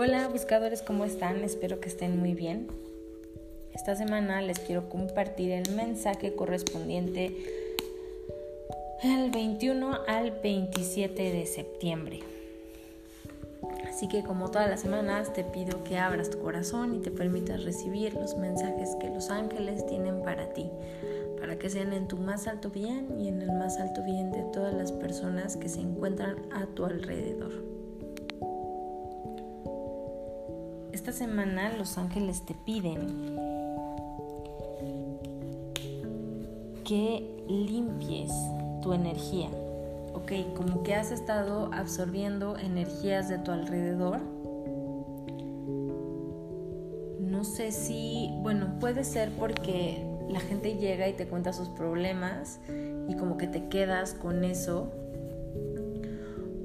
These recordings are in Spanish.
Hola buscadores, ¿cómo están? Espero que estén muy bien. Esta semana les quiero compartir el mensaje correspondiente el 21 al 27 de septiembre. Así que como todas las semanas te pido que abras tu corazón y te permitas recibir los mensajes que los ángeles tienen para ti, para que sean en tu más alto bien y en el más alto bien de todas las personas que se encuentran a tu alrededor. Esta semana los ángeles te piden que limpies tu energía. Ok, como que has estado absorbiendo energías de tu alrededor. No sé si, bueno, puede ser porque la gente llega y te cuenta sus problemas y como que te quedas con eso.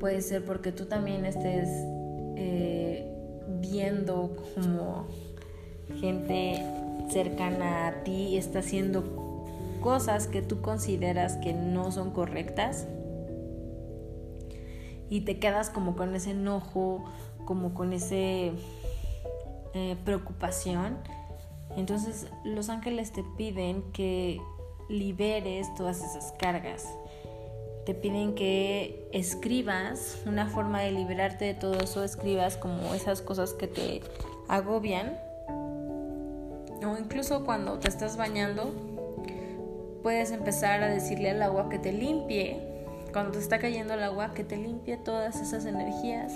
Puede ser porque tú también estés eh, viendo como gente cercana a ti está haciendo cosas que tú consideras que no son correctas y te quedas como con ese enojo, como con ese eh, preocupación. Entonces los ángeles te piden que liberes todas esas cargas te piden que escribas una forma de liberarte de todo eso, escribas como esas cosas que te agobian. O incluso cuando te estás bañando, puedes empezar a decirle al agua que te limpie, cuando te está cayendo el agua, que te limpie todas esas energías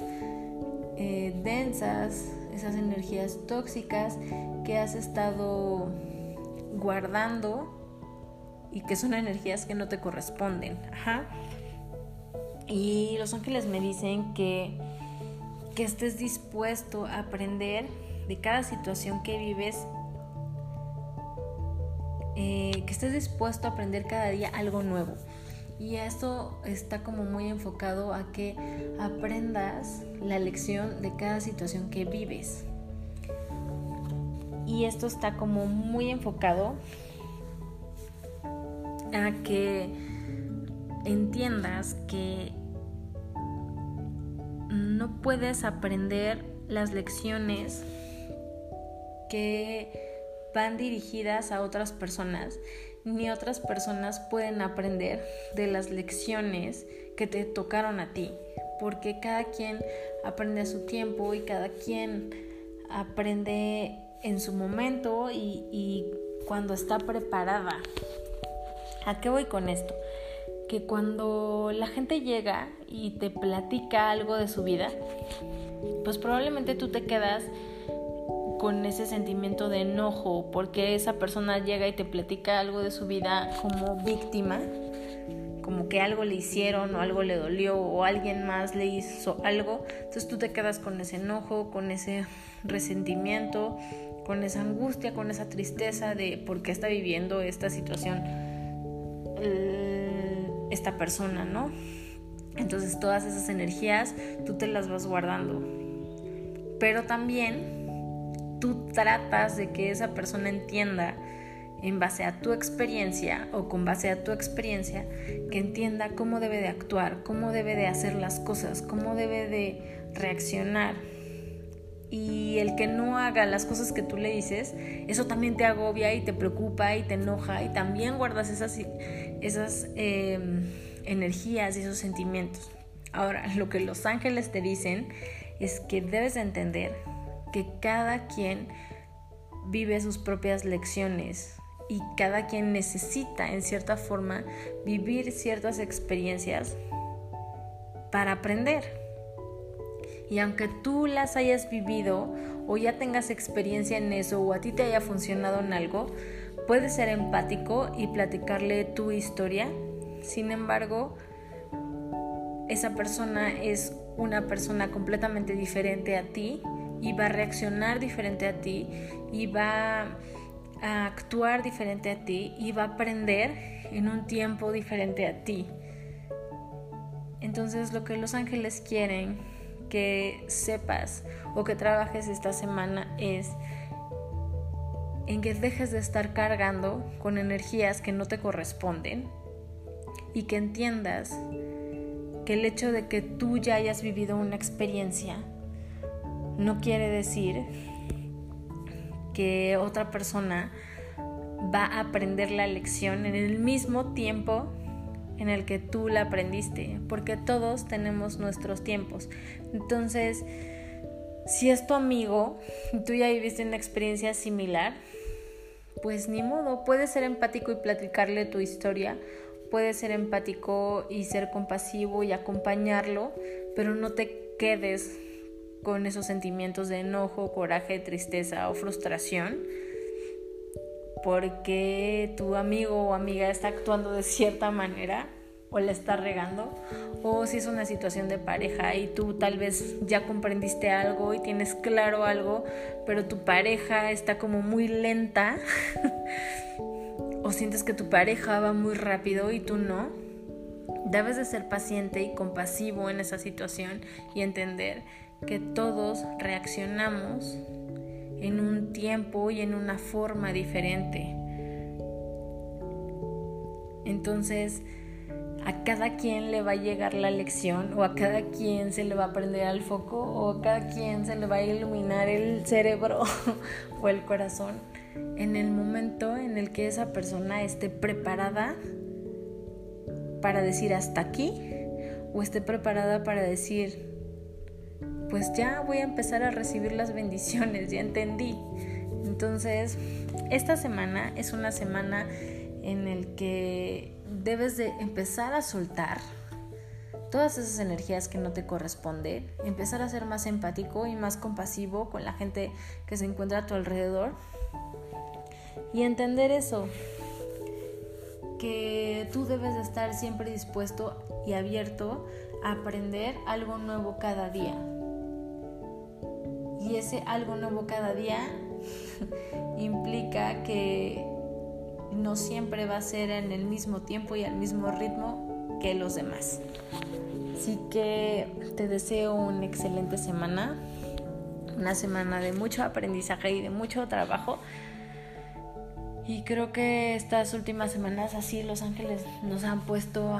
eh, densas, esas energías tóxicas que has estado guardando y que son energías que no te corresponden. Ajá. Y los ángeles me dicen que, que estés dispuesto a aprender de cada situación que vives, eh, que estés dispuesto a aprender cada día algo nuevo. Y esto está como muy enfocado a que aprendas la lección de cada situación que vives. Y esto está como muy enfocado a que entiendas que no puedes aprender las lecciones que van dirigidas a otras personas, ni otras personas pueden aprender de las lecciones que te tocaron a ti, porque cada quien aprende a su tiempo y cada quien aprende en su momento y, cuando está preparada. ¿A qué voy con esto? Que cuando la gente llega y te platica algo de su vida, pues probablemente tú te quedas con ese sentimiento de enojo porque esa persona llega y te platica algo de su vida como víctima, como que algo le hicieron o algo le dolió o alguien más le hizo algo, entonces tú te quedas con ese enojo, con ese resentimiento, con esa angustia, con esa tristeza de por qué está viviendo esta situación esta persona, ¿no? Entonces todas esas energías tú te las vas guardando. Pero también tú tratas de que esa persona entienda en base a tu experiencia o con base a tu experiencia, que entienda cómo debe de actuar, cómo debe de hacer las cosas, cómo debe de reaccionar y el que no haga las cosas que tú le dices, eso también te agobia y te preocupa y te enoja y también guardas esas, esas em, energías y esos sentimientos. Ahora, lo que los ángeles te dicen es que debes entender que cada quien vive sus propias lecciones y cada quien necesita en cierta forma vivir ciertas experiencias para aprender. Y aunque tú las hayas vivido o ya tengas experiencia en eso o a ti te haya funcionado en algo, puedes ser empático y platicarle tu historia. Sin embargo, esa persona es una persona completamente diferente a ti y va a reaccionar diferente a ti y va a actuar diferente a ti y va a aprender en un tiempo diferente a ti. Entonces lo que los ángeles quieren que sepas o que trabajes esta semana es en que dejes de estar cargando con energías que no te corresponden y que entiendas que el hecho de que tú ya hayas vivido una experiencia no quiere decir que otra persona va a aprender la lección en el mismo tiempo en el que tú la aprendiste, porque todos tenemos nuestros tiempos. Entonces, si es tu amigo y tú ya viviste una experiencia similar, pues ni modo, puedes ser empático y platicarle tu historia, puedes ser empático y ser compasivo y acompañarlo, pero no te quedes con esos sentimientos de enojo, coraje, tristeza o frustración porque tu amigo o amiga está actuando de cierta manera o le está regando, o si es una situación de pareja y tú tal vez ya comprendiste algo y tienes claro algo, pero tu pareja está como muy lenta, o sientes que tu pareja va muy rápido y tú no, debes de ser paciente y compasivo en esa situación y entender que todos reaccionamos en un tiempo y en una forma diferente. Entonces, a cada quien le va a llegar la lección o a cada quien se le va a prender al foco o a cada quien se le va a iluminar el cerebro o el corazón en el momento en el que esa persona esté preparada para decir hasta aquí o esté preparada para decir pues ya voy a empezar a recibir las bendiciones, ya entendí. Entonces, esta semana es una semana en el que debes de empezar a soltar todas esas energías que no te corresponden, empezar a ser más empático y más compasivo con la gente que se encuentra a tu alrededor y entender eso, que tú debes de estar siempre dispuesto y abierto a aprender algo nuevo cada día y ese algo nuevo cada día implica que no siempre va a ser en el mismo tiempo y al mismo ritmo que los demás. Así que te deseo una excelente semana, una semana de mucho aprendizaje y de mucho trabajo. Y creo que estas últimas semanas así Los Ángeles nos han puesto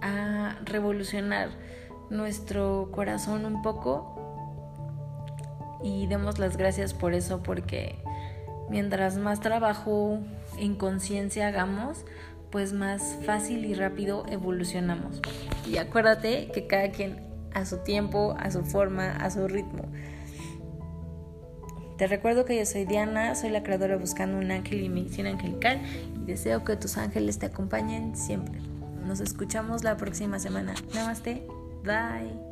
a revolucionar nuestro corazón un poco y demos las gracias por eso porque mientras más trabajo en conciencia hagamos, pues más fácil y rápido evolucionamos. Y acuérdate que cada quien a su tiempo, a su forma, a su ritmo. Te recuerdo que yo soy Diana, soy la creadora Buscando un Ángel y Medicina Angelical y deseo que tus ángeles te acompañen siempre. Nos escuchamos la próxima semana. Namaste. Bye.